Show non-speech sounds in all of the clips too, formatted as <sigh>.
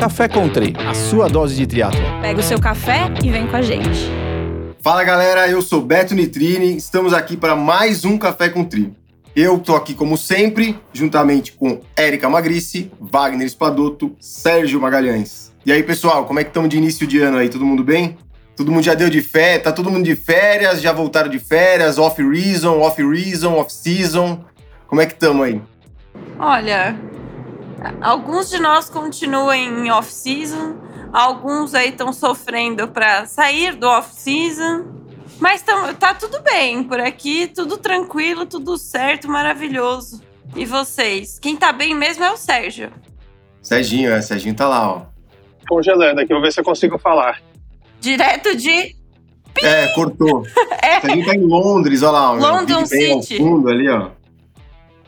Café Country, a sua dose de triatlo. Pega o seu café e vem com a gente. Fala galera, eu sou Beto Nitrini, estamos aqui para mais um Café com Tri. Eu tô aqui como sempre, juntamente com Érica Magrice, Wagner Espadoto, Sérgio Magalhães. E aí pessoal, como é que estamos de início de ano aí? Todo mundo bem? Todo mundo já deu de férias? Tá todo mundo de férias? Já voltaram de férias? Off reason, off reason, off season? Como é que estamos aí? Olha, alguns de nós continuam em off-season, alguns aí estão sofrendo para sair do off-season, mas tão, tá tudo bem por aqui, tudo tranquilo, tudo certo, maravilhoso. E vocês? Quem tá bem mesmo é o Sérgio. Serginho, é, Serginho tá lá, ó. Congelando aqui, vou ver se eu consigo falar. Direto de. É, cortou. <laughs> É. Serginho tá em Londres, olha lá. ó, London Ben ao City. fundo ali, ó.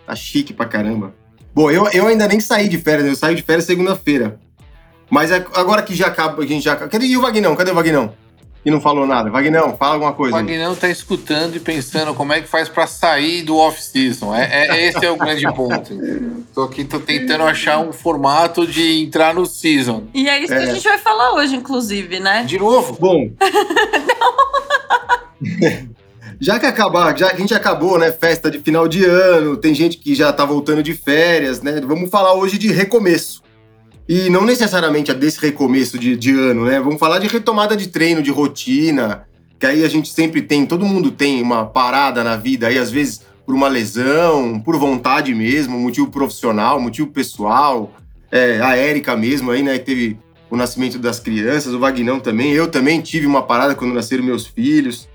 Tá chique pra caramba. Bom, eu, eu ainda nem saí de férias, eu saí de férias segunda-feira. Mas é- agora que já acaba, a gente já. Cadê e o Vagnão? Cadê o Vagnão? Que não falou nada. Vagnão, fala alguma O coisa. aí. Magnão tá escutando e pensando como é que faz pra sair do off-season. É, é- esse é o grande ponto. Tô aqui tô tentando achar um formato de entrar no season. E é isso que É. a gente vai falar hoje, inclusive, né? De novo? Bom. <laughs> <laughs> já que acabar, já a gente acabou, né? Festa de final de ano, tem gente que já tá voltando de férias, né? Vamos falar hoje de recomeço. E não necessariamente a desse recomeço de, de ano, né? Vamos falar de retomada de treino, de rotina. Que aí a gente sempre tem, todo mundo tem uma parada na vida aí, às vezes por uma lesão, por vontade mesmo, motivo profissional, motivo pessoal. É, a Érica mesmo aí, né? Que teve o nascimento das crianças, o Vagnão também. Eu também tive uma parada quando nasceram meus filhos.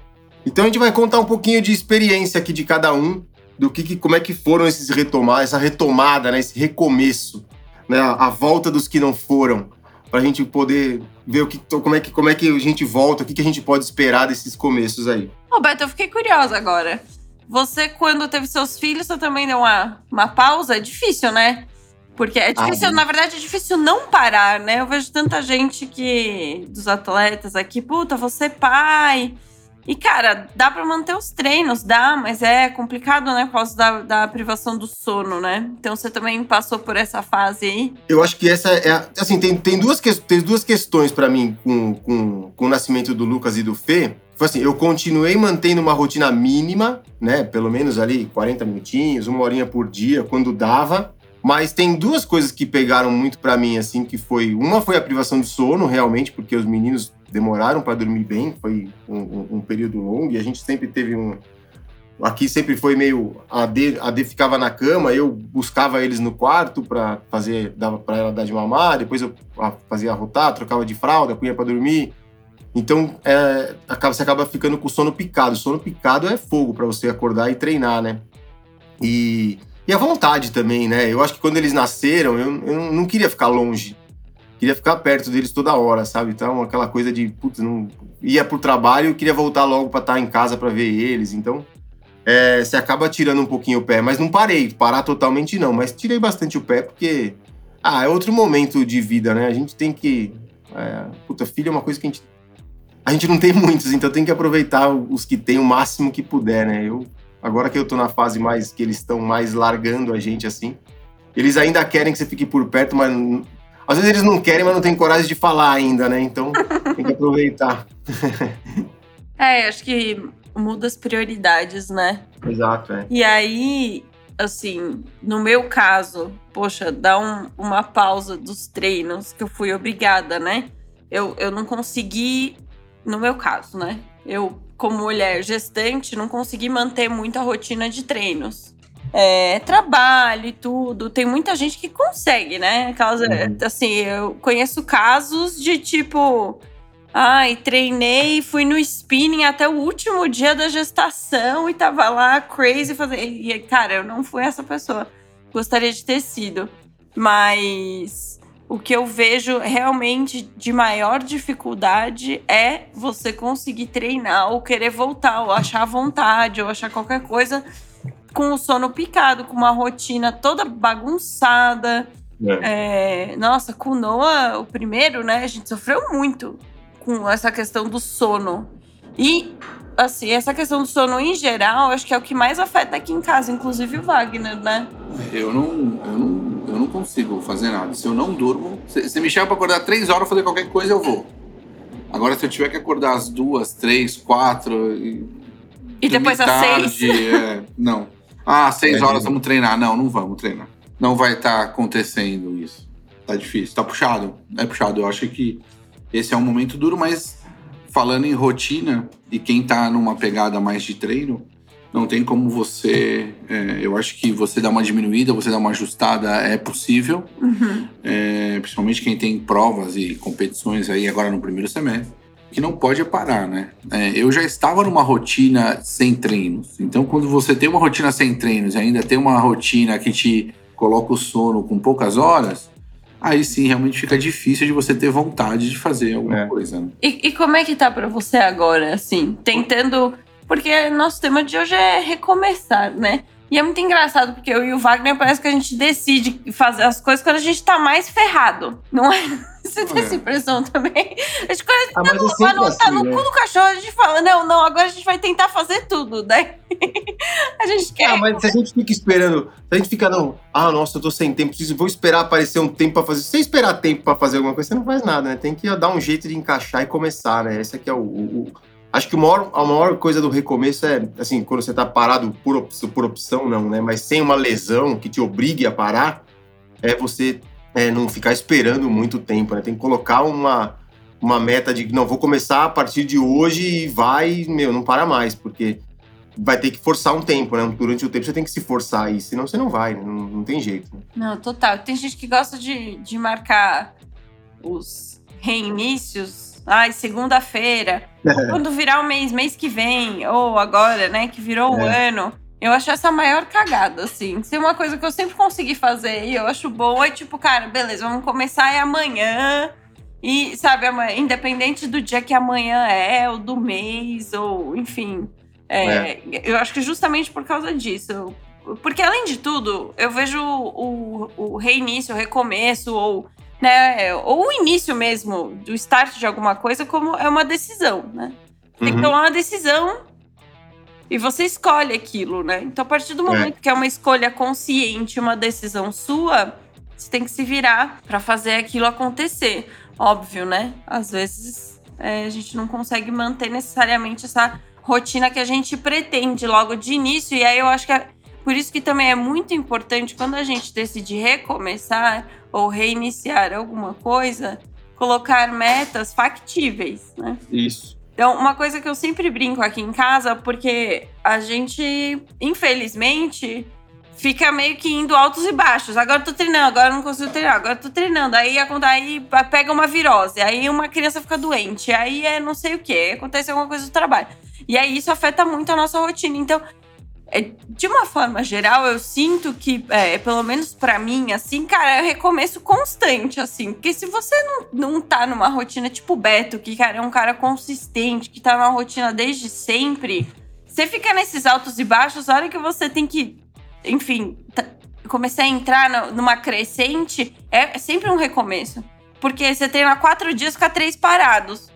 Então a gente vai contar um pouquinho de experiência aqui de cada um, do que, que- como é que foram esses retomar, essa retomada, né, esse recomeço, né, a, a volta dos que não foram, pra gente poder ver o que, como é que como é que a gente volta, o que, que a gente pode esperar desses começos aí. Roberto, eu fiquei curiosa agora. Você, quando teve seus filhos, você também deu uma, uma pausa? É difícil, né? Porque é difícil, Ah. na verdade, é difícil não parar, né? Eu vejo tanta gente que, dos atletas aqui, puta, você é pai. E, cara, dá pra manter os treinos, dá, mas é complicado, né? Por causa da, da privação do sono, né? Então você também passou por essa fase aí. Eu acho que essa é. Assim, tem, tem, duas, tem duas questões pra mim com, com, com o nascimento do Lucas e do Fê. Foi assim, eu continuei mantendo uma rotina mínima, né? Pelo menos ali 40 minutinhos, uma horinha por dia, quando dava. Mas tem duas coisas que pegaram muito pra mim, assim, que foi. Uma foi a privação de sono, realmente, porque os meninos demoraram pra dormir bem, foi um, um- um período longo, e a gente sempre teve um. Aqui sempre foi meio. A D, a D ficava na cama, eu buscava eles no quarto pra fazer. dava pra ela dar de mamar, depois eu fazia rotar, trocava de fralda, punha pra dormir. Então, é, acaba, você acaba ficando com o sono picado. Sono picado é fogo pra você acordar e treinar, né? E, e a vontade também, né? Eu acho que quando eles nasceram, eu, eu não queria ficar longe. Queria ficar perto deles toda hora, sabe? Então, aquela coisa de, putz, não ia pro trabalho e queria voltar logo pra estar em casa pra ver eles. Então, é, você acaba tirando um pouquinho o pé. Mas não parei, parar totalmente não. Mas tirei bastante o pé porque, ah, é outro momento de vida, né? A gente tem que. É, puta, filho é uma coisa que a gente. A gente não tem muitos, então tem que aproveitar os que tem o máximo que puder, né? Eu, agora que eu tô na fase mais que eles estão mais largando a gente assim, eles ainda querem que você fique por perto, mas às vezes eles não querem, mas não tem coragem de falar ainda, né? Então tem que aproveitar. <laughs> É, acho que muda as prioridades, né? Exato, é. E aí, assim, no meu caso, poxa, dá um- uma pausa dos treinos que eu fui obrigada, né? Eu, eu não consegui, no meu caso, né? Eu, como mulher gestante, não consegui manter muito a rotina de treinos. É, trabalho e tudo. Tem muita gente que consegue, né? Aquelas, Uhum. Assim, eu conheço casos de tipo. Ai, treinei, fui no spinning até o último dia da gestação e tava lá crazy fazendo. E, cara, eu não fui essa pessoa. Gostaria de ter sido. Mas o que eu vejo realmente de maior dificuldade é você conseguir treinar ou querer voltar, ou achar vontade, ou achar qualquer coisa com o sono picado, com uma rotina toda bagunçada. É, nossa, com o Noah, o primeiro, né? A gente sofreu muito com essa questão do sono. E, assim, essa questão do sono em geral, acho que é o que mais afeta aqui em casa, inclusive o Wagner, né? Eu não, eu não, eu não não consigo fazer nada. Se eu não durmo, se, se me chama pra acordar três horas fazer qualquer coisa, eu vou. Agora, se eu tiver que acordar às duas, três, quatro. E, E depois às tarde, seis. é, não. Ah, seis É. horas vamos treinar. Não, não vamos treinar. Não vai estar acontecendo isso. Tá difícil. Tá puxado. É puxado. Eu acho que esse é um momento duro, mas falando em rotina e quem tá numa pegada mais de treino, não tem como você. é, eu acho que você dar uma diminuída, você dar uma ajustada é possível. Uhum. É, principalmente quem tem provas e competições aí agora no primeiro semestre. Que não pode é parar, né? É, eu já estava numa rotina sem treinos. Então, quando você tem uma rotina sem treinos e ainda tem uma rotina que te coloca o sono com poucas horas, aí sim realmente fica difícil de você ter vontade de fazer alguma É. coisa. Né? E, e como é que tá pra você agora, assim? Tentando. Porque nosso tema de hoje é recomeçar, né? E é muito engraçado, porque eu e o Wagner parece que a gente decide fazer as coisas quando a gente tá mais ferrado. Não é? <laughs> Você tem É. essa impressão também? A gente, quando Ah, é a sempre gente tá assim, no né? cu do cachorro, a gente fala, não, não, agora a gente vai tentar fazer tudo. Daí <laughs> a gente quer. Ah, mas se a gente fica esperando, se a gente fica, não, ah, nossa, eu tô sem tempo, preciso, vou esperar aparecer um tempo pra fazer. Se você esperar tempo pra fazer alguma coisa, você não faz nada, né? Tem que dar um jeito de encaixar e começar, né? Esse aqui é o- o- Acho que o maior, a maior coisa do recomeço é, assim, quando você tá parado por, op- por opção, não, né? Mas sem uma lesão que te obrigue a parar, é você é, não ficar esperando muito tempo, né? Tem que colocar uma, uma meta de, não, vou começar a partir de hoje e vai, meu, não para mais, porque vai ter que forçar um tempo, né? Durante o tempo você tem que se forçar aí, senão você não vai, né? não, não tem jeito. né? Não, total. Tem gente que gosta de, de marcar os reinícios. Ai, segunda-feira. <laughs> Quando virar o mês, mês que vem, ou agora, né, que virou o ano. Eu acho essa a maior cagada, assim. Se é uma coisa que eu sempre consegui fazer e eu acho boa, é tipo, cara, beleza, vamos começar é amanhã. E, sabe, independente do dia que amanhã é, ou do mês, ou enfim. é, Eu acho que justamente por causa disso. Porque, além de tudo, eu vejo o, o reinício, o recomeço, ou, né, ou o início mesmo do start de alguma coisa como é uma decisão, né? Tem que Uhum. tomar uma decisão e você escolhe aquilo, né? Então, a partir do momento que é uma escolha consciente, uma decisão sua, você tem que se virar pra fazer aquilo acontecer. Óbvio, né? Às vezes é, a gente não consegue manter necessariamente essa rotina que a gente pretende logo de início. E aí eu acho que é por isso que também é muito importante quando a gente decide recomeçar ou reiniciar alguma coisa, colocar metas factíveis, né? Isso. Então, uma coisa que eu sempre brinco aqui em casa, porque a gente, infelizmente, fica meio que indo altos e baixos. Agora eu tô treinando, agora eu não consigo treinar, agora eu tô treinando. Aí, aí pega uma virose, aí uma criança fica doente, aí é não sei o que, acontece alguma coisa do trabalho. E aí isso afeta muito a nossa rotina. Então, de uma forma geral, eu sinto que, é, pelo menos pra mim, assim, cara, é recomeço constante, assim. Porque se você não, não tá numa rotina tipo Beto, que, cara, é um cara consistente, que tá numa rotina desde sempre, você fica nesses altos e baixos, a hora que você tem que, enfim, tá- começar a entrar no- numa crescente, é, é sempre um recomeço. Porque você treina quatro dias, fica três parados.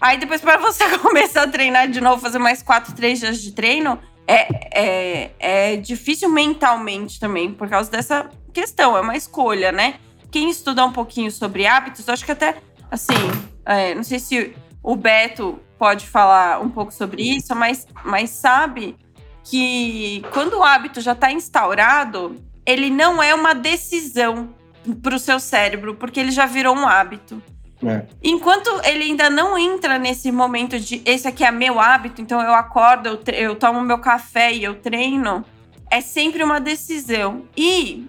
Aí depois, para você <laughs> começar a treinar de novo, fazer mais quatro, três dias de treino, é, é, é difícil mentalmente também, por causa dessa questão. É uma escolha, né? Quem estuda um pouquinho sobre hábitos, acho que até, assim, é, não sei se o Beto pode falar um pouco sobre isso, mas, mas sabe que quando o hábito já está instaurado, ele não é uma decisão para o seu cérebro, porque ele já virou um hábito. É. Enquanto ele ainda não entra nesse momento de esse aqui é meu hábito, então eu acordo, eu, eu tomo meu café e eu treino, é sempre uma decisão. E,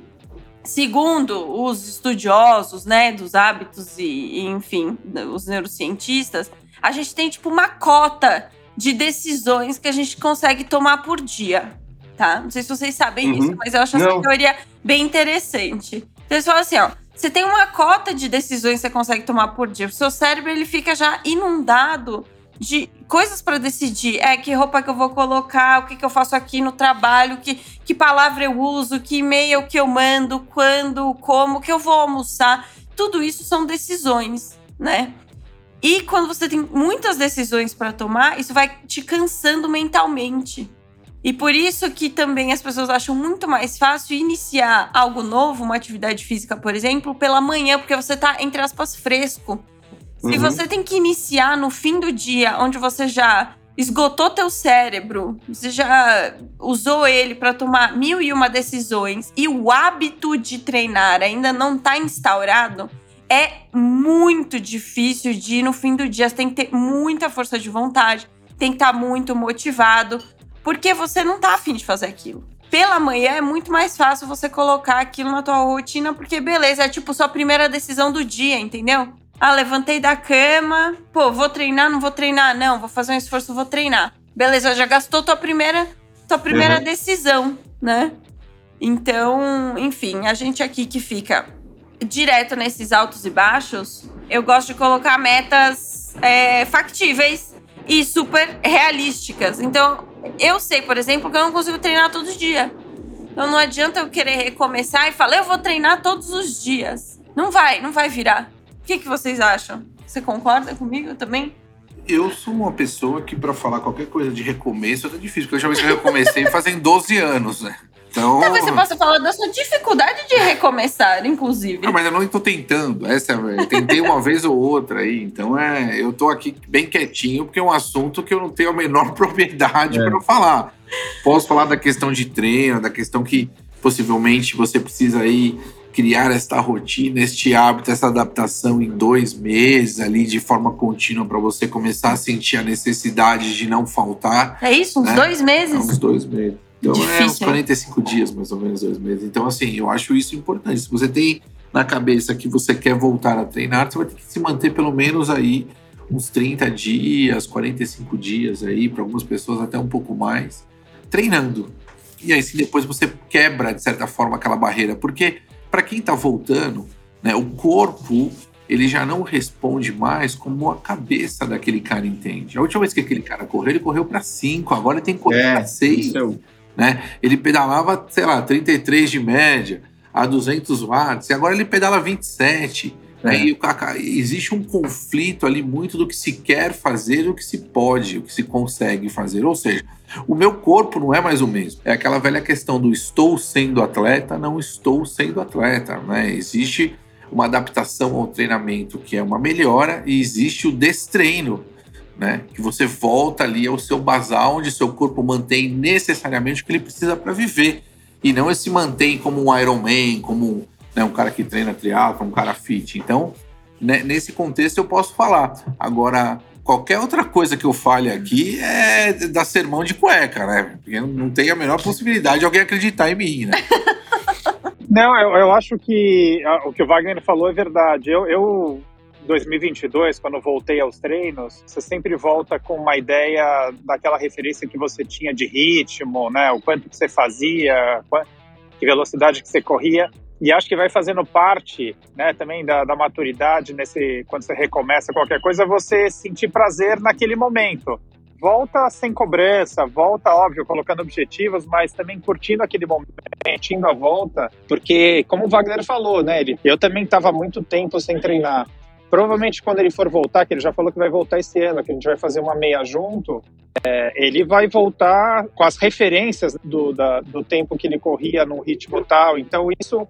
segundo os estudiosos, né, dos hábitos e, e, enfim, os neurocientistas, a gente tem tipo uma cota de decisões que a gente consegue tomar por dia, tá? Não sei se vocês sabem Uhum. isso, mas eu acho essa Não. teoria bem interessante. Então, eles falam assim, ó, você tem uma cota de decisões que você consegue tomar por dia. O seu cérebro ele fica já inundado de coisas para decidir. É que roupa que eu vou colocar, o que, que eu faço aqui no trabalho, que, que palavra eu uso, que e-mail que eu mando, quando, como, que eu vou almoçar. Tudo isso são decisões, né? E quando você tem muitas decisões para tomar, isso vai te cansando mentalmente. E por isso que também as pessoas acham muito mais fácil iniciar algo novo, uma atividade física, por exemplo, pela manhã, porque você tá, entre aspas, fresco. Se Uhum. você tem que iniciar no fim do dia, onde você já esgotou teu cérebro, você já usou ele para tomar mil e uma decisões e o hábito de treinar ainda não tá instaurado, é muito difícil de ir no fim do dia. Você tem que ter muita força de vontade, tem que estar muito motivado, porque você não tá afim de fazer aquilo. Pela manhã é muito mais fácil você colocar aquilo na tua rotina, porque beleza, é tipo sua primeira decisão do dia, entendeu? Ah, levantei da cama, pô, vou treinar, não vou treinar, não, vou fazer um esforço, vou treinar. Beleza, já gastou tua primeira, tua primeira Uhum. decisão, né? Então, enfim, a gente aqui que fica direto nesses altos e baixos, eu gosto de colocar metas é, factíveis e super realísticas. Então, eu sei, por exemplo, que eu não consigo treinar todo dia. Então não adianta eu querer recomeçar e falar, eu vou treinar todos os dias. Não vai, não vai virar. O que, que vocês acham? Você concorda comigo também? Eu sou uma pessoa que, pra falar qualquer coisa de recomeço, é difícil. Porque a última vez eu recomecei fazem 12 anos, né? Então. Talvez você possa falar da sua dificuldade de recomeçar, inclusive. Não, mas eu não estou tentando. Essa é a verdade. Tentei uma <laughs> vez ou outra aí. Então é, eu tô aqui bem quietinho, porque é um assunto que eu não tenho a menor <laughs> propriedade É. para falar. Posso falar da questão de treino, da questão que possivelmente você precisa aí criar esta rotina, este hábito, essa adaptação em dois meses ali de forma contínua para você começar a sentir a necessidade de não faltar. É isso? Uns É. dois É meses? uns dois meses. Então é uns Difícil, hein? 45 dias, mais ou menos, dois meses. Então, assim, eu acho isso importante. Se você tem na cabeça que você quer voltar a treinar, você vai ter que se manter pelo menos aí uns 30 dias, 45 dias aí, para algumas pessoas até um pouco mais, treinando. E aí, sim, depois você quebra, de certa forma, aquela barreira. Porque, para quem tá voltando, né, o corpo ele já não responde mais como a cabeça daquele cara entende. A última vez que aquele cara correu, ele correu para 5, agora ele tem que correr para 6 isso é o- né? Ele pedalava, sei lá, 33 de média a 200 watts, e agora ele pedala 27. Né? É. E o Kaká- existe um conflito ali muito do que se quer fazer e do que se pode, o que se consegue fazer. Ou seja, o meu corpo não é mais o mesmo. É aquela velha questão do estou sendo atleta, não estou sendo atleta. Né? Existe uma adaptação ao treinamento que é uma melhora e existe o destreino, né? Que você volta ali ao seu basal, onde seu corpo mantém necessariamente o que ele precisa para viver. E não se mantém como um Ironman, como né, um cara que treina triatlo, um cara fit. Então, né, nesse contexto eu posso falar. Agora, qualquer outra coisa que eu fale aqui é dar sermão de cueca, né? Porque não tem a menor possibilidade de alguém acreditar em mim, né? <laughs> Não, eu, eu acho que ah, o que o Wagner falou é verdade. Eu, eu, 2022, quando voltei aos treinos, você sempre volta com uma ideia daquela referência que você tinha de ritmo, né? O quanto que você fazia, que velocidade que você corria. E acho que vai fazendo parte, né, também da, da maturidade nesse quando você recomeça qualquer coisa, você sentir prazer naquele momento. Volta sem cobrança, volta, óbvio, colocando objetivos, mas também curtindo aquele momento, curtindo a volta, porque, como o Wagner falou, né, ele, eu também estava muito tempo sem treinar. Provavelmente quando ele for voltar, que ele já falou que vai voltar esse ano, que a gente vai fazer uma meia junto, é, ele vai voltar com as referências do, da, do tempo que ele corria num ritmo tal. Então, isso,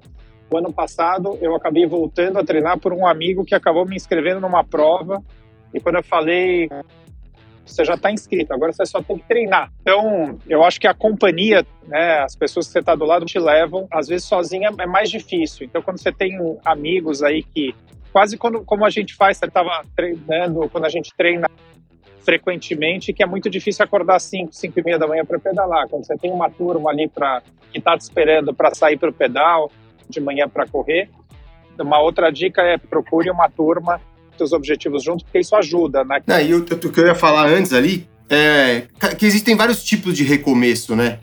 o ano passado, eu acabei voltando a treinar por um amigo que acabou me inscrevendo numa prova. E quando eu falei, você já está inscrito, agora você só tem que treinar. Então, eu acho que a companhia, né, as pessoas que você está do lado te levam, às vezes sozinha é mais difícil. Então, quando você tem amigos aí que, quase quando, como a gente faz, você estava treinando, quando a gente treina frequentemente, que é muito difícil acordar às 5, 5 e meia da manhã para pedalar. Quando você tem uma turma ali pra, que está te esperando para sair para o pedal, de manhã para correr, uma outra dica é procure uma turma seus objetivos juntos, porque isso ajuda, né? Não, e o, o que eu ia falar antes ali é que existem vários tipos de recomeço, né?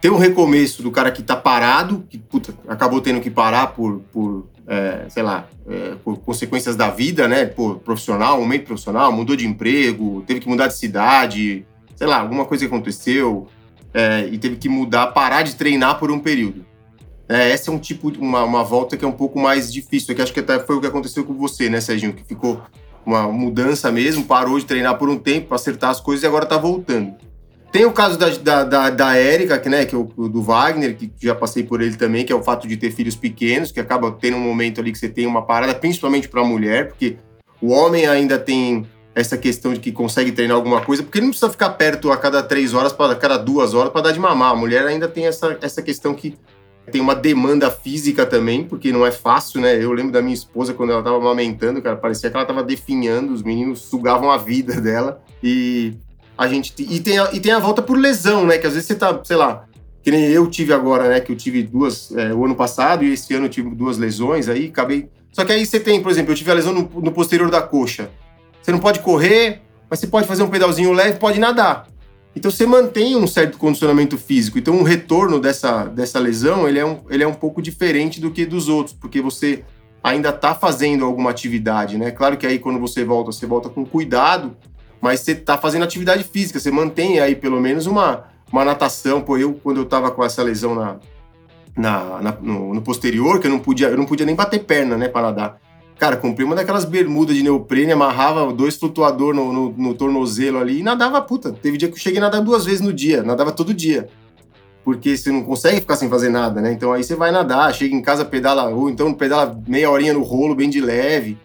Tem um recomeço do cara que tá parado, que puta, acabou tendo que parar por, por é, sei lá, é, por consequências da vida, né? Por profissional, meio profissional, mudou de emprego, teve que mudar de cidade, sei lá, alguma coisa aconteceu é, e teve que mudar, parar de treinar por um período. É, essa é um tipo, uma, uma volta que é um pouco mais difícil, que acho que até foi o que aconteceu com você, né, Serginho? Que ficou uma mudança mesmo, parou de treinar por um tempo para acertar as coisas e agora tá voltando. Tem o caso da, da, da, da Érica, que, né, que é o do Wagner, que já passei por ele também, que é o fato de ter filhos pequenos, que acaba tendo um momento ali que você tem uma parada, principalmente para a mulher, porque o homem ainda tem essa questão de que consegue treinar alguma coisa, porque ele não precisa ficar perto a cada três horas, a cada duas horas para dar de mamar. A mulher ainda tem essa, essa questão que tem uma demanda física também, porque não é fácil, né? Eu lembro da minha esposa quando ela tava amamentando, cara, parecia que ela tava definhando, os meninos sugavam a vida <laughs> dela. E a gente. E tem a, e tem a volta por lesão, né? Que às vezes você tá, sei lá, que nem eu tive agora, né? Que eu tive duas é, o ano passado e esse ano eu tive duas lesões, aí acabei. Só que aí você tem, por exemplo, eu tive a lesão no, no posterior da coxa. Você não pode correr, mas você pode fazer um pedalzinho leve, pode nadar. Então você mantém um certo condicionamento físico. Então o retorno dessa, dessa lesão ele é, um, ele é um pouco diferente do que dos outros, porque você ainda está fazendo alguma atividade, né? Claro que aí quando você volta, você volta com cuidado, mas você está fazendo atividade física, você mantém aí pelo menos uma, uma natação. Pô, eu quando eu estava com essa lesão na, na, na no, no, posterior, que eu não podia, eu não podia nem bater perna, né, para nadar. Cara, comprei uma daquelas bermudas de neoprene, amarrava dois flutuador no, no, no, tornozelo ali e nadava, puta. Teve dia que eu cheguei a nadar duas vezes no dia, nadava todo dia. Porque você não consegue ficar sem fazer nada, né? Então aí você vai nadar, chega em casa, pedala, ou então pedala meia horinha no rolo, bem de leve.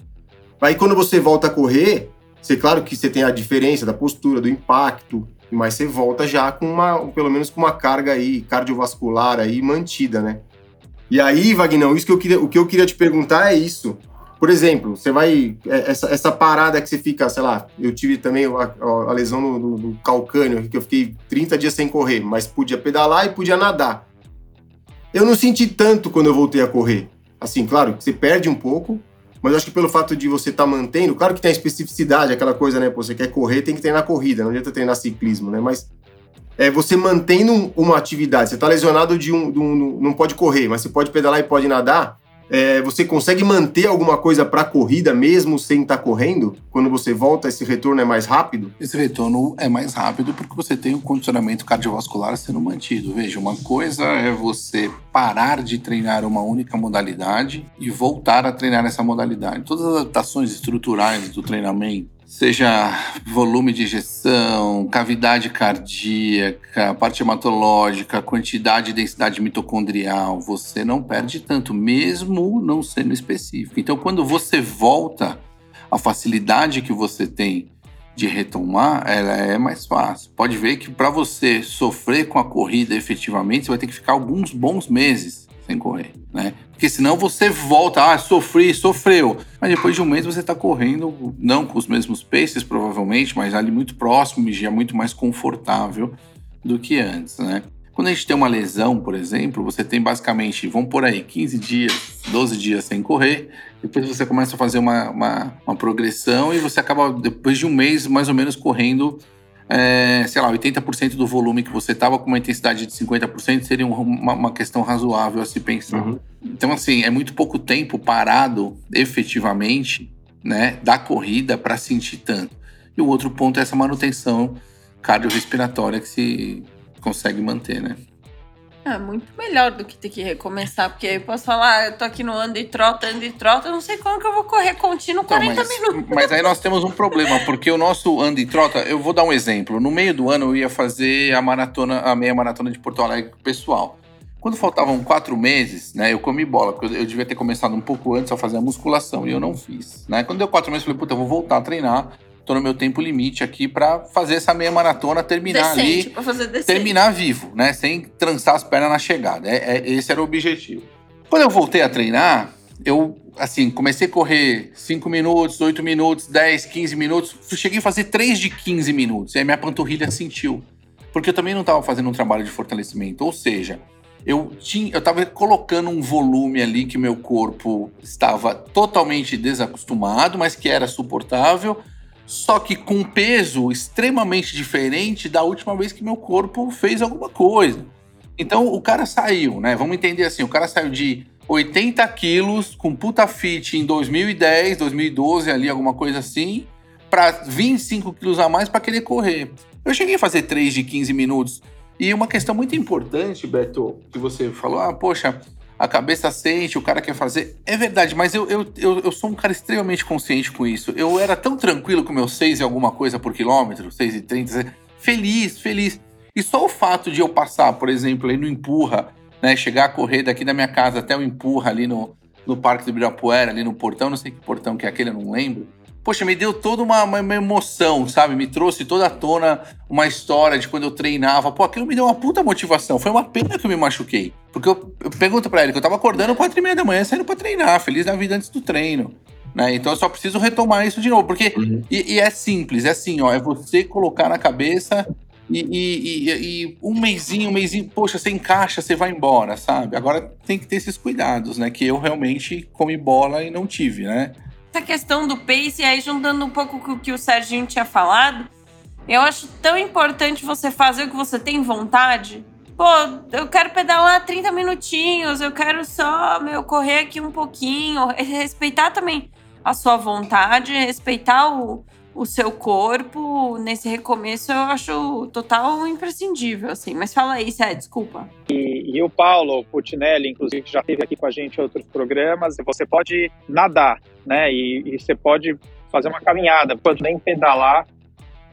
Aí quando você volta a correr, você claro que você tem a diferença da postura, do impacto, mas você volta já com uma, pelo menos com uma carga aí cardiovascular aí mantida, né? E aí, Vagnão, isso que eu queria, o que eu queria te perguntar é isso. Por exemplo, você vai. É, essa, essa parada que você fica, sei lá, eu tive também a, a lesão no, no, no, calcânio, que eu fiquei 30 dias sem correr, mas podia pedalar e podia nadar. Eu não senti tanto quando eu voltei a correr. Assim, claro, você perde um pouco, mas acho que pelo fato de você estar tá mantendo, claro que tem a especificidade, aquela coisa, né? Pô, você quer correr, tem que treinar corrida, não adianta treinar ciclismo, né? Mas é, você mantendo uma atividade, você está lesionado de um, de um, Não pode correr, mas você pode pedalar e pode nadar é, você consegue manter alguma coisa para a corrida mesmo sem estar tá correndo? Quando você volta, esse retorno é mais rápido? Esse retorno é mais rápido porque você tem o um condicionamento cardiovascular sendo mantido. Veja, uma coisa é você parar de treinar uma única modalidade e voltar a treinar essa modalidade. Todas as adaptações estruturais do treinamento seja volume de injeção, cavidade cardíaca, parte hematológica, quantidade e densidade mitocondrial, você não perde tanto, mesmo não sendo específico. Então, quando você volta, a facilidade que você tem de retomar, ela é mais fácil. Pode ver que para você sofrer com a corrida efetivamente, você vai ter que ficar alguns bons meses sem correr, né? Porque senão você volta, ah, sofri, sofreu. Mas depois de um mês você está correndo, não com os mesmos paces, provavelmente, mas ali muito próximo e já muito mais confortável do que antes, né? Quando a gente tem uma lesão, por exemplo, você tem basicamente, vamos por aí, 15 dias, 12 dias sem correr, depois você começa a fazer uma, uma, uma progressão e você acaba, depois de um mês, mais ou menos, correndo é, sei lá, 80% do volume que você estava com uma intensidade de 50% seria uma, uma questão razoável a se pensar. Uhum. Então, assim, é muito pouco tempo parado efetivamente né, da corrida para sentir tanto. E o outro ponto é essa manutenção cardiorrespiratória que se consegue manter, né? É muito melhor do que ter que recomeçar, porque eu posso falar, ah, eu tô aqui no ando e trota, ando e trota, eu não sei como que eu vou correr contínuo 40 mas, minutos. Mas aí nós temos um problema, porque o nosso ando e trota, eu vou dar um exemplo. No meio do ano eu ia fazer a maratona, a meia maratona de Porto Alegre pessoal. Quando faltavam quatro meses, né, eu comi bola, porque eu, eu devia ter começado um pouco antes a fazer a musculação e eu não fiz. Né? Quando deu quatro meses, eu falei, puta, eu vou voltar a treinar tô no meu tempo limite aqui para fazer essa meia maratona terminar decente, ali, terminar vivo, né, sem trançar as pernas na chegada. É, é, esse era o objetivo. Quando eu voltei a treinar, eu assim comecei a correr 5 minutos, 8 minutos, 10, 15 minutos. Cheguei a fazer 3 de 15 minutos. E aí minha panturrilha sentiu. Porque eu também não estava fazendo um trabalho de fortalecimento. Ou seja, eu tinha, eu estava colocando um volume ali que meu corpo estava totalmente desacostumado, mas que era suportável só que com peso extremamente diferente da última vez que meu corpo fez alguma coisa. Então o cara saiu, né? Vamos entender assim: o cara saiu de 80 quilos com puta fit em 2010, 2012, ali, alguma coisa assim, para 25 quilos a mais para querer correr. Eu cheguei a fazer 3 de 15 minutos. E uma questão muito importante, Beto, que você falou: ah, poxa, a cabeça sente, o cara quer fazer. É verdade, mas eu, eu, eu, eu, sou um cara extremamente consciente com isso. Eu era tão tranquilo com meu 6 e alguma coisa por quilômetro, 6 e 30, feliz, feliz. E só o fato de eu passar, por exemplo, aí no Empurra, né? Chegar a correr daqui da minha casa até o Empurra ali no, no Parque do Ibirapuera, ali no portão, não sei que portão que é aquele, eu não lembro. Poxa, me deu toda uma, uma, emoção, sabe? Me trouxe toda à tona uma história de quando eu treinava. Pô, aquilo me deu uma puta motivação. Foi uma pena que eu me machuquei. Porque eu, eu pergunto pra ele que eu tava acordando quatro e meia da manhã, saindo pra treinar, feliz da vida antes do treino. Né? Então eu só preciso retomar isso de novo. Porque. Uhum. E, e, é simples, é assim, ó. É você colocar na cabeça e, e, e, um mêsinho, um mêsinho, poxa, você encaixa, você vai embora, sabe? Agora tem que ter esses cuidados, né? Que eu realmente comi bola e não tive, né? Essa questão do pace, aí juntando um pouco com o que o Serginho tinha falado, eu acho tão importante você fazer o que você tem vontade. Pô, eu quero pedalar 30 minutinhos, eu quero só meu, correr aqui um pouquinho, respeitar também a sua vontade, respeitar o, o seu corpo nesse recomeço eu acho total imprescindível, assim. Mas fala aí, Sé, desculpa. E, e o Paulo Putinelli, inclusive, já esteve aqui com a gente em outros programas. Você pode nadar, né? E, e você pode fazer uma caminhada, pode nem pedalar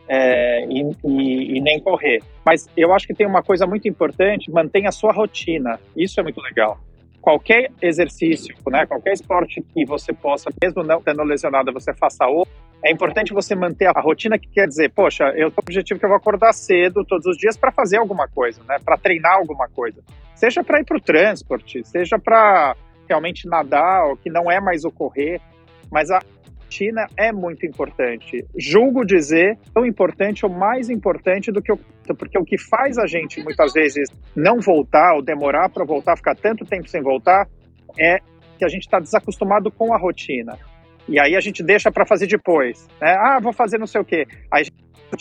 é, e, e, e, nem correr. Mas eu acho que tem uma coisa muito importante: mantenha a sua rotina. Isso é muito legal. Qualquer exercício, né, qualquer esporte que você possa, mesmo não tendo lesionado, você faça outro, é importante você manter a rotina que quer dizer, poxa, eu tenho o objetivo que eu vou acordar cedo todos os dias para fazer alguma coisa, né? Para treinar alguma coisa. Seja para ir para o transporte, seja para realmente nadar, o que não é mais o correr, mas a rotina é muito importante. Julgo dizer tão importante ou mais importante do que o porque o que faz a gente muitas vezes não voltar ou demorar para voltar, ficar tanto tempo sem voltar, é que a gente está desacostumado com a rotina. E aí a gente deixa para fazer depois. Né? Ah, vou fazer não sei o quê. Aí,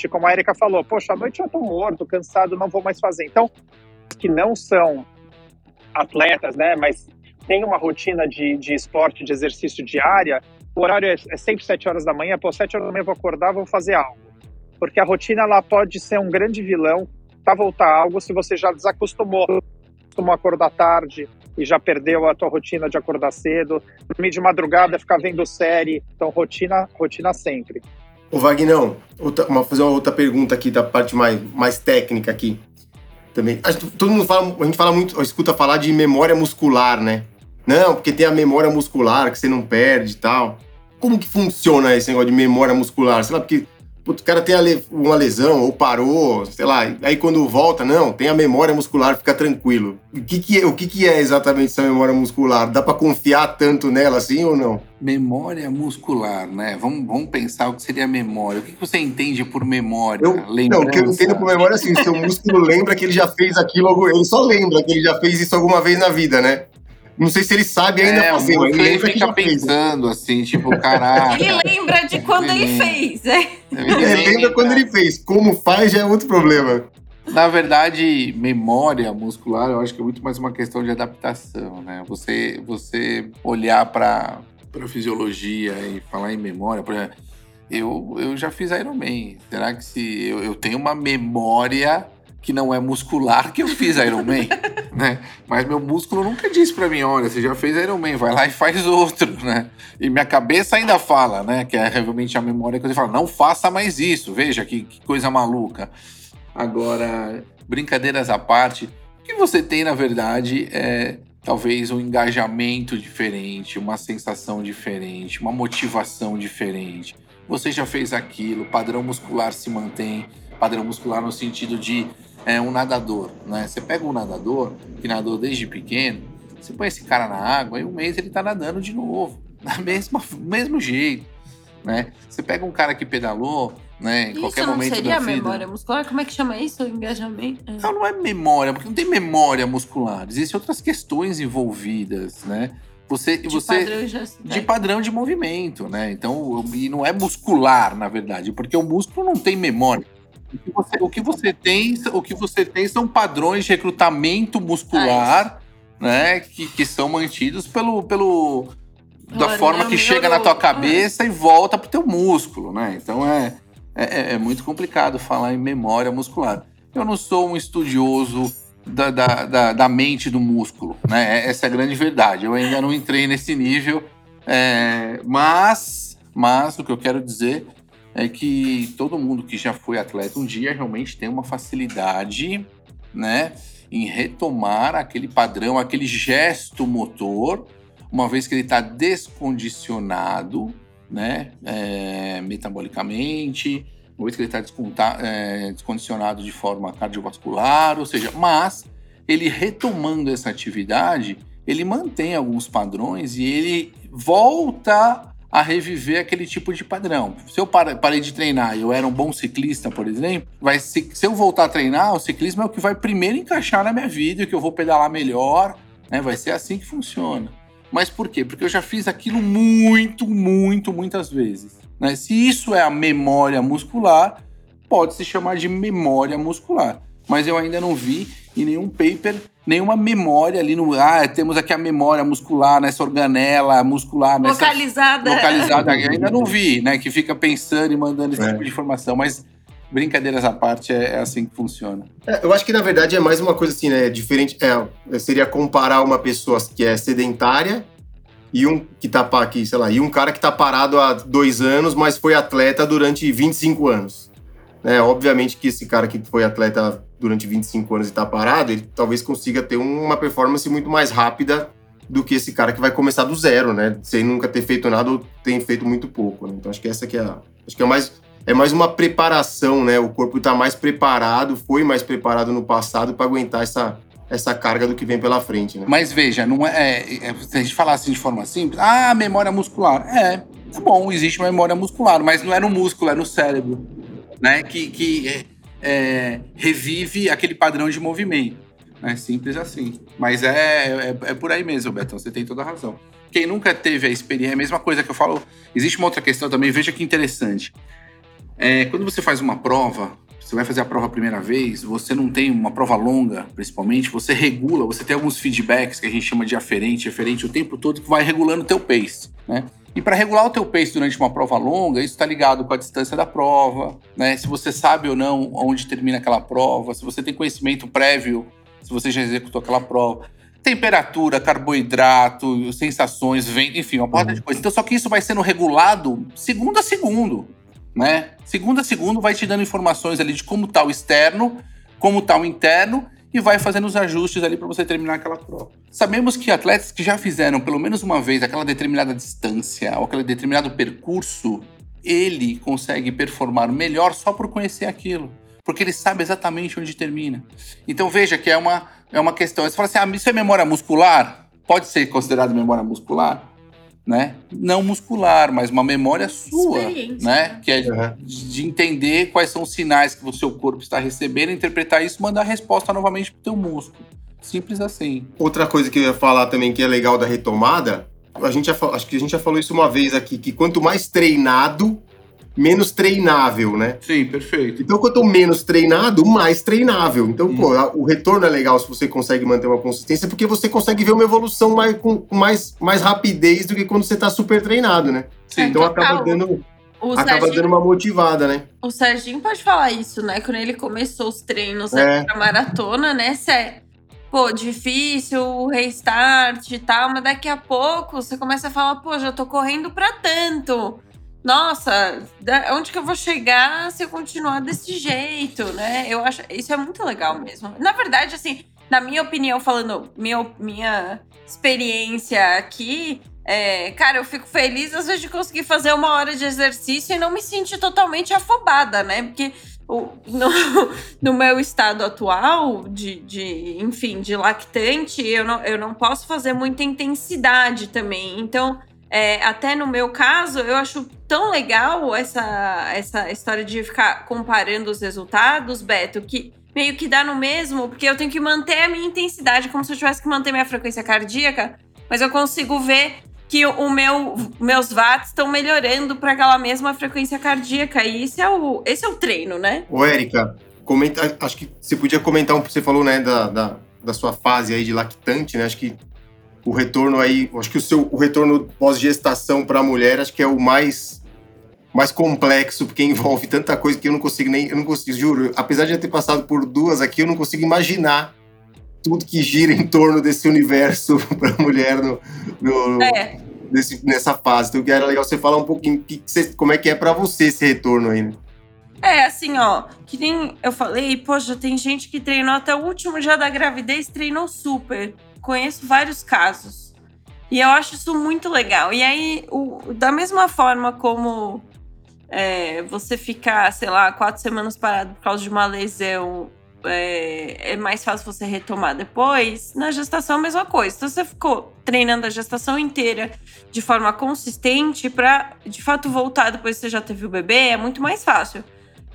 como a Erika falou, poxa, à noite eu tô morto, cansado, não vou mais fazer. Então, que não são atletas, né, mas tem uma rotina de, de esporte, de exercício diária, o horário é, é sempre 7 horas da manhã, pô, 7 horas da manhã eu vou acordar, vou fazer algo. Porque a rotina, ela pode ser um grande vilão para voltar a algo se você já desacostumou, costumou acordar tarde, e já perdeu a tua rotina de acordar cedo, dormir de madrugada, ficar vendo série. Então, rotina, rotina sempre. Ô, Vagnão, uma, fazer uma outra pergunta aqui da parte mais, mais técnica aqui. Também. todo mundo fala, a gente fala muito, escuta falar de memória muscular, né? Não, porque tem a memória muscular que você não perde e tal. Como que funciona esse negócio de memória muscular? Sei lá, porque o cara tem uma lesão ou parou, sei lá, aí quando volta, não, tem a memória muscular, fica tranquilo. O que, que, é, o que, que é exatamente essa memória muscular? Dá para confiar tanto nela assim ou não? Memória muscular, né? Vamos, vamos pensar o que seria memória. O que, que você entende por memória? Eu, não, o que eu entendo por memória é assim: seu músculo lembra que ele já fez aquilo, ele só lembra que ele já fez isso alguma vez na vida, né? Não sei se ele sabe ainda é, fazer. Ele, ele fica pensando fez. assim, tipo, caralho. Ele lembra de quando ele, ele fez, é. Ele, ele lembra quando ele fez. Como faz já é outro problema. Na verdade, memória muscular, eu acho que é muito mais uma questão de adaptação, né? Você, você olhar para a fisiologia e falar em memória, por exemplo, eu, eu já fiz Ironman. Será que se eu, eu tenho uma memória que não é muscular que eu fiz Iron Man, <laughs> né? Mas meu músculo nunca disse para mim, olha, você já fez Iron Man, vai lá e faz outro, né? E minha cabeça ainda fala, né? Que é realmente a memória que você fala, não faça mais isso, veja que, que coisa maluca. Agora, brincadeiras à parte, o que você tem, na verdade, é talvez um engajamento diferente, uma sensação diferente, uma motivação diferente. Você já fez aquilo, padrão muscular se mantém, padrão muscular no sentido de é, um nadador, né? Você pega um nadador que nadou desde pequeno, você põe esse cara na água e um mês ele tá nadando de novo, <laughs> da mesma mesmo jeito, né? Você pega um cara que pedalou, né, em isso qualquer momento seria da vida. memória muscular? Como é que chama isso? Engajamento? Não, não é memória, porque não tem memória muscular. Existem outras questões envolvidas, né? Você, de você padrão de, de padrão de movimento, né? Então, e não é muscular, na verdade, porque o músculo não tem memória. O que você, o que você tem, o que você tem são padrões de recrutamento muscular, ah, né, que, que são mantidos pelo, pelo da forma que chega na tua cabeça e volta pro teu músculo, né? Então é, é, é, muito complicado falar em memória muscular. Eu não sou um estudioso da, da, da, da mente do músculo, né? Essa é a grande verdade. Eu ainda não entrei nesse nível, é, mas, mas o que eu quero dizer é que todo mundo que já foi atleta um dia realmente tem uma facilidade, né, em retomar aquele padrão, aquele gesto motor, uma vez que ele está descondicionado, né, é, metabolicamente, uma vez que ele está é, descondicionado de forma cardiovascular, ou seja, mas ele retomando essa atividade, ele mantém alguns padrões e ele volta a reviver aquele tipo de padrão. Se eu parei de treinar e eu era um bom ciclista, por exemplo, vai se, se eu voltar a treinar, o ciclismo é o que vai primeiro encaixar na minha vida, que eu vou pedalar melhor, né? Vai ser assim que funciona. Mas por quê? Porque eu já fiz aquilo muito, muito, muitas vezes. Né? Se isso é a memória muscular, pode se chamar de memória muscular. Mas eu ainda não vi em nenhum paper nenhuma memória ali no. Ah, temos aqui a memória muscular nessa organela muscular. Nessa, localizada. Localizada. <laughs> ainda não vi, né? Que fica pensando e mandando esse é. tipo de informação. Mas brincadeiras à parte, é, é assim que funciona. É, eu acho que na verdade é mais uma coisa assim, né? Diferente. É, seria comparar uma pessoa que é sedentária e um que tá aqui, sei lá, e um cara que tá parado há dois anos, mas foi atleta durante 25 anos. É, obviamente que esse cara que foi atleta durante 25 anos e tá parado, ele talvez consiga ter uma performance muito mais rápida do que esse cara que vai começar do zero, né? Sem nunca ter feito nada ou ter feito muito pouco. Né? Então acho que essa que é a, acho que é mais é mais uma preparação, né? O corpo está mais preparado, foi mais preparado no passado para aguentar essa, essa carga do que vem pela frente, né? Mas veja, não é, é, se a gente falar assim de forma simples, ah, memória muscular. É, é bom, existe uma memória muscular, mas não é no músculo, é no cérebro, né? Que, que é, é, revive aquele padrão de movimento. É simples assim. Mas é, é, é, por aí mesmo, Betão, você tem toda a razão. Quem nunca teve a experiência, é a mesma coisa que eu falo. Existe uma outra questão também, veja que interessante. É, quando você faz uma prova, você vai fazer a prova a primeira vez, você não tem uma prova longa, principalmente, você regula, você tem alguns feedbacks que a gente chama de aferente, aferente o tempo todo que vai regulando o teu pace, né? E para regular o teu pace durante uma prova longa, isso está ligado com a distância da prova, né? Se você sabe ou não onde termina aquela prova, se você tem conhecimento prévio, se você já executou aquela prova, temperatura, carboidrato, sensações, vento, enfim, uma porrada uhum. de coisa. Então, só que isso vai sendo regulado segundo a segundo né? Segundo a segundo vai te dando informações ali de como tá o externo, como tá o interno e vai fazendo os ajustes ali para você terminar aquela prova. Sabemos que atletas que já fizeram pelo menos uma vez aquela determinada distância ou aquele determinado percurso, ele consegue performar melhor só por conhecer aquilo, porque ele sabe exatamente onde termina. Então veja que é uma é uma questão. Você fala assim: "Ah, isso é memória muscular?" Pode ser considerado memória muscular? Né? Não muscular, mas uma memória sua, né? né? Que é uhum. de entender quais são os sinais que o seu corpo está recebendo, interpretar isso, mandar a resposta novamente para o teu músculo. Simples assim. Outra coisa que eu ia falar também que é legal da retomada, a gente já, acho que a gente já falou isso uma vez aqui, que quanto mais treinado, menos treinável, né? Sim, perfeito. Então, quanto menos treinado, mais treinável. Então, hum. pô, o retorno é legal se você consegue manter uma consistência, porque você consegue ver uma evolução mais, com mais, mais rapidez do que quando você tá super treinado, né? Sim. Então Total. acaba dando. O acaba Serginho, dando uma motivada, né? O Serginho pode falar isso, né? Quando ele começou os treinos é. pra maratona, né? Cê, pô, difícil, o restart e tal, mas daqui a pouco você começa a falar, pô, já tô correndo pra tanto nossa, onde que eu vou chegar se eu continuar desse jeito, né? Eu acho isso é muito legal mesmo. Na verdade, assim, na minha opinião, falando minha, minha experiência aqui, é, cara, eu fico feliz às vezes de conseguir fazer uma hora de exercício e não me sentir totalmente afobada, né? Porque o, no, <laughs> no, meu estado atual de, de, enfim, de lactante, eu não, eu não posso fazer muita intensidade também. Então, é, até no meu caso, eu acho tão legal essa, essa história de ficar comparando os resultados, Beto, que meio que dá no mesmo, porque eu tenho que manter a minha intensidade, como se eu tivesse que manter minha frequência cardíaca, mas eu consigo ver que o meu, meus watts estão melhorando para aquela mesma frequência cardíaca. E esse é o, esse é o treino, né? Ô, Érica, comenta, acho que você podia comentar um você falou, né, da, da, da sua fase aí de lactante, né? Acho que o retorno aí, acho que o seu o retorno pós-gestação para a mulher, acho que é o mais mais complexo, porque envolve tanta coisa que eu não consigo nem, eu não consigo, juro, apesar de eu ter passado por duas aqui, eu não consigo imaginar tudo que gira em torno desse universo <laughs> para a mulher no, no, é. nessa fase. Então, era legal você falar um pouquinho que, que você, como é que é para você esse retorno aí. Né? É, assim, ó, que nem eu falei, poxa, tem gente que treinou até o último dia da gravidez, treinou super. Conheço vários casos. E eu acho isso muito legal. E aí, o, da mesma forma como é, você ficar, sei lá, quatro semanas parado por causa de uma lesão, é, é, mais fácil você retomar depois. Na gestação, a mesma coisa. Então, você ficou treinando a gestação inteira de forma consistente para, de fato, voltar depois que você já teve o bebê, é muito mais fácil.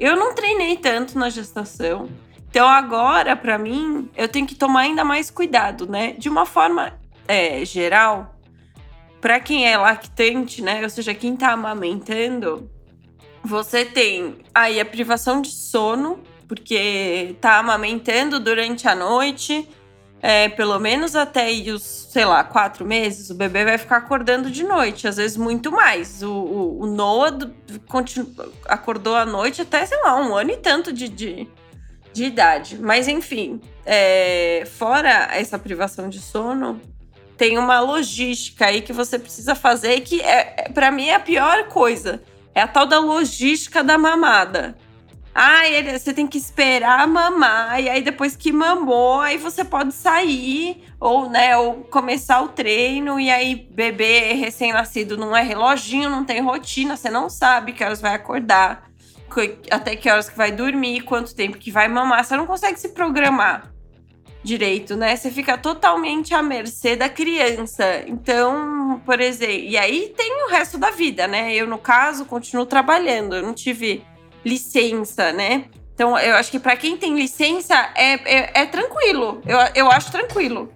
Eu não treinei tanto na gestação. Então, agora, para mim, eu tenho que tomar ainda mais cuidado, né? De uma forma é, geral, para quem é lactante, né? Ou seja, quem tá amamentando, você tem aí a privação de sono, porque tá amamentando durante a noite, é, pelo menos até os, sei lá, quatro meses, o bebê vai ficar acordando de noite, às vezes muito mais. O, o, o Noah continu, acordou à noite até, sei lá, um ano e tanto de, de, de idade. Mas enfim, é, fora essa privação de sono, tem uma logística aí que você precisa fazer que é, é para mim é a pior coisa. É a tal da logística da mamada. Ah, ele, você tem que esperar mamar, e aí depois que mamou, aí você pode sair, ou, né, ou começar o treino, e aí bebê recém-nascido não é reloginho, não tem rotina, você não sabe que horas vai acordar, até que horas que vai dormir, quanto tempo que vai mamar, você não consegue se programar direito, né? Você fica totalmente à mercê da criança. Então, por exemplo, e aí tem o resto da vida, né? Eu, no caso, continuo trabalhando, eu não tive licença, né? Então, eu acho que para quem tem licença é, é, é, tranquilo. Eu, eu acho tranquilo.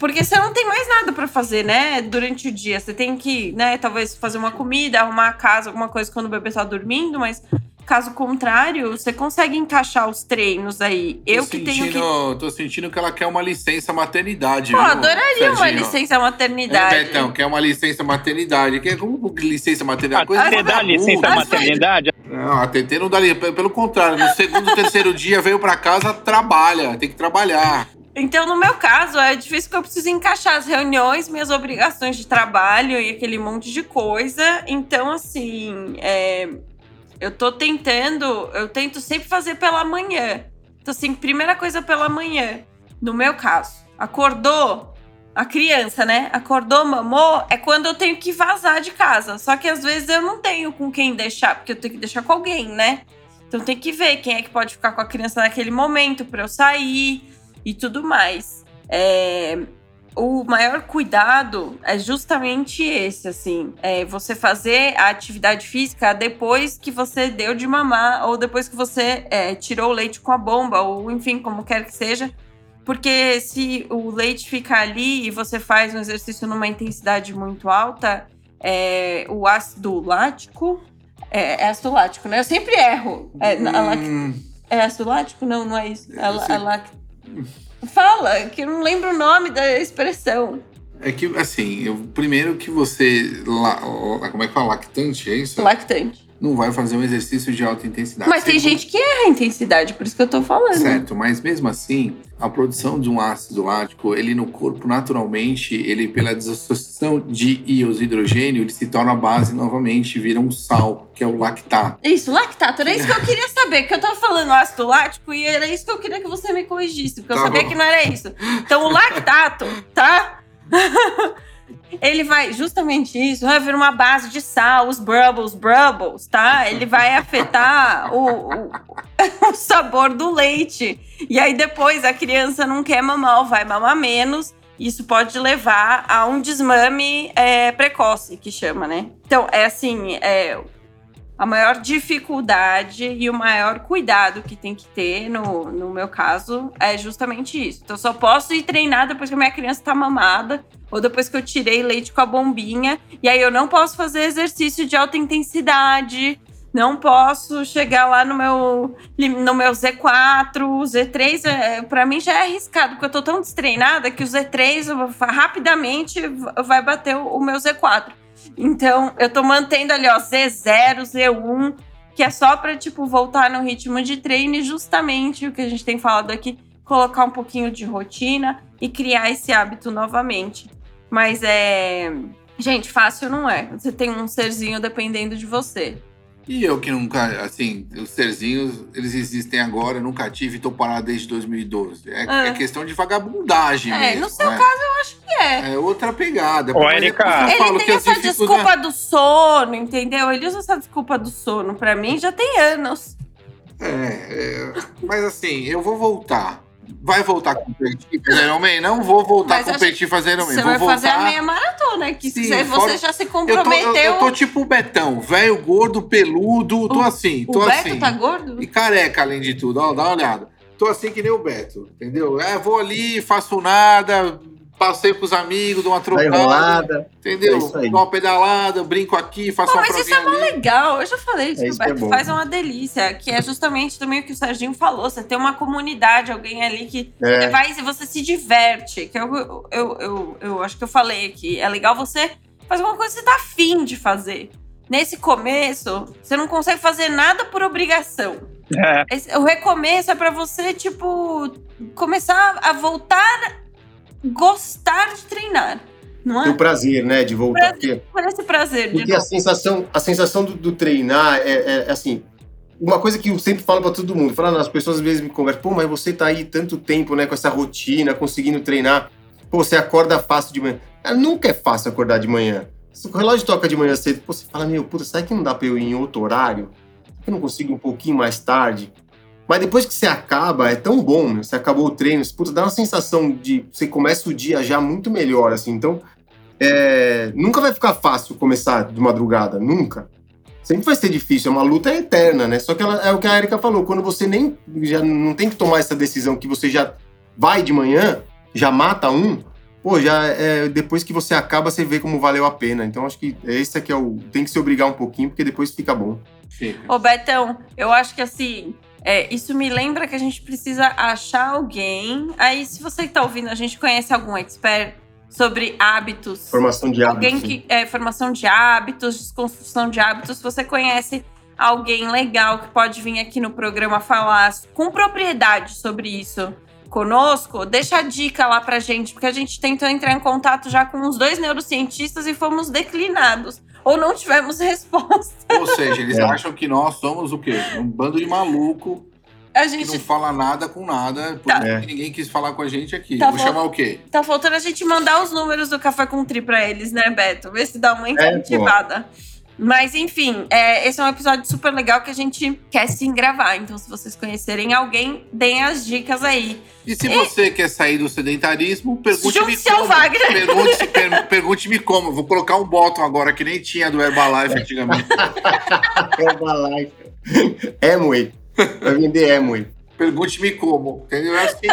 Porque você não tem mais nada para fazer, né? Durante o dia. Você tem que, né, talvez fazer uma comida, arrumar a casa, alguma coisa quando o bebê tá dormindo, mas Caso contrário, você consegue encaixar os treinos aí. Eu tô que sentindo, tenho que. Tô sentindo que ela quer uma licença maternidade. Pô, viu, adoraria Serginho? uma licença maternidade. É, então, quer uma licença maternidade. Quer como licença maternidade? A Coisa dá licença maternidade? Não, a TT não dá licença. Pelo contrário, no segundo, terceiro dia veio pra casa, trabalha. Tem que trabalhar. Então, no meu caso, é difícil que eu preciso encaixar as reuniões, minhas obrigações de trabalho e aquele monte de coisa. Então, assim, é, eu tô tentando, eu tento sempre fazer pela manhã. Então, assim, primeira coisa pela manhã. No meu caso, acordou, a criança, né? Acordou, mamou, é quando eu tenho que vazar de casa. Só que às vezes eu não tenho com quem deixar, porque eu tenho que deixar com alguém, né? Então tem que ver quem é que pode ficar com a criança naquele momento para eu sair e tudo mais. É, o maior cuidado é justamente esse, assim, é você fazer a atividade física depois que você deu de mamar ou depois que você é, tirou o leite com a bomba ou enfim, como quer que seja, porque se o leite ficar ali e você faz um exercício numa intensidade muito alta, é, o ácido lático é, é ácido lático, né? Eu sempre erro. É, hum. é ácido lático? Não, não é isso. É, é, Fala, que eu não lembro o nome da expressão. É que, assim, eu, primeiro que você. La, como é que fala? Lactante, é isso? Lactante não vai fazer um exercício de alta intensidade. Mas tem gente que erra a intensidade, por isso que eu tô falando. Certo, mas mesmo assim, a produção de um ácido lático, ele no corpo, naturalmente, ele pela desassociação de íons de hidrogênio, ele se torna a base novamente, vira um sal, que é o lactato. Isso, lactato, era isso que eu queria saber, que eu tava falando ácido lático e era isso que eu queria que você me corrigisse, porque tá eu sabia bom. que não era isso. Então o lactato, tá? <laughs> ele vai, justamente isso, vai vir uma base de sal, os brubbles, brubbles, tá? Ele vai afetar o, o, <laughs> o, sabor do leite. E aí depois a criança não quer mamar ou vai mamar menos. Isso pode levar a um desmame é, precoce, que chama, né? Então, é assim, é, a maior dificuldade e o maior cuidado que tem que ter, no, no meu caso, é justamente isso. Então, eu só posso ir treinar depois que a minha criança tá mamada ou depois que eu tirei leite com a bombinha. E aí, eu não posso fazer exercício de alta intensidade. Não posso chegar lá no meu, no meu Z4, o Z3, é, para mim já é arriscado, porque eu tô tão destreinada que o Z3 rapidamente vai bater o, o meu Z4. Então, eu tô mantendo ali, ó, Z0, Z1, que é só para tipo, voltar no ritmo de treino e justamente o que a gente tem falado aqui, colocar um pouquinho de rotina e criar esse hábito novamente. Mas é. Gente, fácil não é. Você tem um serzinho dependendo de você. E eu que nunca, assim, os serzinhos, eles existem agora, eu nunca tive e tô parado desde 2012. É, Ah. é questão de vagabundagem É, mesmo, no seu né? caso eu acho que é. É outra pegada. Ô, é eu Ele falo tem essa desculpa do sono, entendeu? Ele usa essa desculpa do sono. Pra mim já tem anos. É, é, mas assim, eu vou voltar. Vai voltar com competir fazer Ironman? Não vou voltar Mas acho competir fazer Ironman. Você Vou vai fazer a voltar- meia maratona, que Sim, você, fora- já se Eu tô, comprometeu. eu, eu tô tipo o Betão, velho, gordo, peludo, tô O- assim, o tô Beto assim. tá gordo? E careca, além de tudo, ó, dá uma olhada. Tô assim que nem o Beto, entendeu? É, vou ali, faço nada, passei com os amigos, dou uma trocada, entendeu? É. Dou uma pedalada, brinco aqui, faço Pô, uma mas isso é mó legal. Eu já falei isso, É que isso o é Beto bom. faz uma delícia. Que é justamente também o que o Serginho falou. Você tem uma comunidade, alguém ali que É. você vai e você se diverte. Que eu, eu, eu, eu, eu acho que eu falei aqui. É legal você fazer uma coisa que você tá afim de fazer. Nesse começo, você não consegue fazer nada por obrigação. É, Esse- o recomeço é pra você, tipo, começar a voltar gostar de treinar. Não é? o prazer, né, de voltar. Porque, Por esse prazer de porque a sensação, a sensação do, do treinar é, é, é assim. Uma coisa que eu sempre falo pra todo mundo, falando, as pessoas às vezes me conversam, pô, mas você tá aí tanto tempo, né, com essa rotina, conseguindo treinar. Pô, você acorda fácil de manhã. Cara, nunca é fácil acordar de manhã. Se o relógio toca de manhã cedo, pô, você fala, meu, puta, será que não dá pra eu ir em outro horário? Será que eu não consigo um pouquinho mais tarde? Mas depois que você acaba, é tão bom, meu. Você acabou o treino, você, puta, dá uma sensação de. Você começa o dia já muito melhor, assim. Então, é, nunca vai ficar fácil começar de madrugada, nunca. Sempre vai ser difícil, é uma luta eterna, né? Só que ela- é o que a Erika falou, quando você nem já não tem que tomar essa decisão que você já vai de manhã, já mata um, pô, já é, depois que você acaba, você vê como valeu a pena. Então acho que esse aqui é o. Tem que se obrigar um pouquinho, porque depois fica bom. Fica. Ô, Betão, eu acho que assim, é, isso me lembra que a gente precisa achar alguém. Aí, se você que tá ouvindo, a gente conhece algum expert sobre hábitos. Formação de hábitos. Alguém que é formação de hábitos, desconstrução de hábitos. Se você conhece alguém legal que pode vir aqui no programa falar com propriedade sobre isso conosco, deixa a dica lá pra gente, porque a gente tentou entrar em contato já com os dois neurocientistas e fomos declinados. Ou não tivemos resposta. Ou seja, eles É. acham que nós somos o quê? Um bando de maluco A que gente não fala nada com nada, porque Tá. É. ninguém quis falar com a gente aqui. Tá Vou bom. chamar o quê? Tá faltando a gente mandar os números do Café com Tri pra eles, né, Beto? Ver se dá uma incentivada. Mas, enfim, é, esse é um episódio super legal que a gente quer sim gravar. Então, se vocês conhecerem alguém, deem as dicas aí. E se você quer sair do sedentarismo, pergunte-me como. Wagner. Pergunte- per- Pergunte-me como. Vou colocar um bottom agora, que nem tinha do Herbalife antigamente. <laughs> Herbalife. Amway. Vai vender Amway. Pergunte-me como. Entendeu? É assim.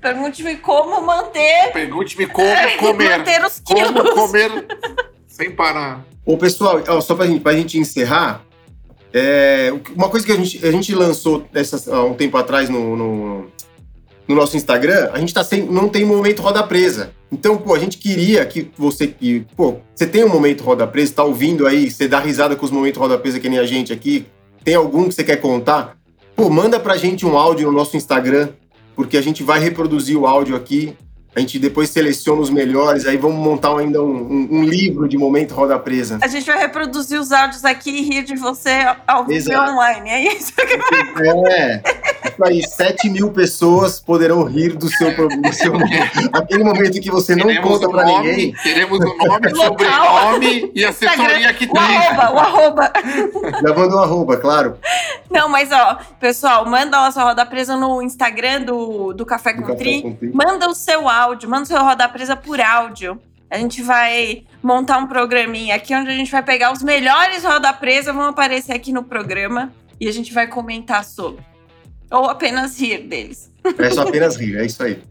Pergunte-me como manter, Pergunte-me como <laughs> comer. manter os Como quilos. comer sem parar. Pessoal, ó, só pra gente, pra gente encerrar, é, uma coisa que a gente, a gente lançou há um tempo atrás no, no, no nosso Instagram, a gente tá sem, não tem momento roda presa. Então, pô, a gente queria que você que, pô, você tem um momento roda presa, tá ouvindo aí, você dá risada com os momentos roda presa que nem a gente aqui, tem algum que você quer contar? Pô, manda pra gente um áudio no nosso Instagram, porque a gente vai reproduzir o áudio aqui. A gente depois seleciona os melhores, aí vamos montar ainda um, um- um livro de momento roda presa. A gente vai reproduzir os áudios aqui e rir de você ao vivo online. É isso? É, isso aí, 7 mil pessoas poderão rir do seu, do seu aquele momento que você não Teremos conta o pra nome, ninguém. Teremos o nome, sobrenome e assessoria que O tem. arroba, o arroba. Já manda um arroba, claro. Não, mas ó, pessoal, manda lá sua roda presa no Instagram do, do Café Do com Café Tri. com Tri. Manda o seu áudio, manda o seu roda presa por áudio. A gente vai montar um programinha aqui onde a gente vai pegar os melhores roda presa, vão aparecer aqui no programa e a gente vai comentar sobre. Ou apenas rir deles. É só apenas rir, é isso aí.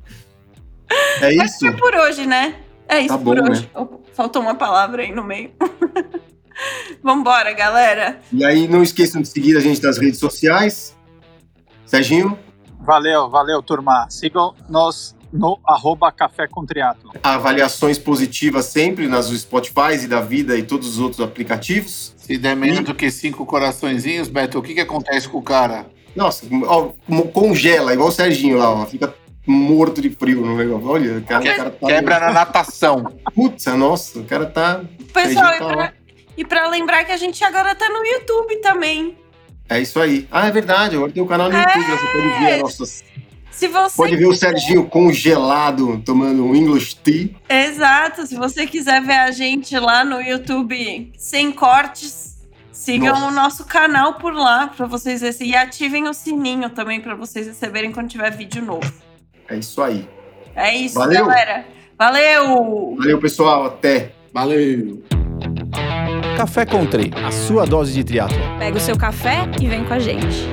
É isso? É por hoje, né? É isso Tá por bom, hoje. Opa, faltou uma palavra aí no meio. <laughs> Vambora, galera. E aí, não esqueçam de seguir a gente nas redes sociais. Serginho, Valeu, valeu, turma. Sigam-nos no arroba Café com Triatlo. avaliações positivas sempre nas Spotify e da vida e todos os outros aplicativos. Se der menos do que cinco coraçõezinhos, Beto, o que, que acontece com o cara? Nossa, ó, congela, igual o Serginho lá, ó. Fica morto de frio no negócio. Olha, o cara, o cara tá. Quebra na natação. Putz, nossa, o cara tá. Pessoal, e tá pra, e pra lembrar que a gente agora tá no YouTube também. É isso aí. Ah, é verdade. Agora tem o canal no YouTube. né? Você pode ver a nossa. Se você Pode ver o Serginho congelado tomando um English tea. Exato. Se você quiser ver a gente lá no YouTube sem cortes, sigam Nossa. o nosso canal por lá para vocês verem. E ativem o sininho também para vocês receberem quando tiver vídeo novo. É isso aí. É isso, Valeu. galera. Valeu! Valeu, pessoal. Até. Valeu! Café Country, a sua dose de triatlo. Pega o seu café e vem com a gente.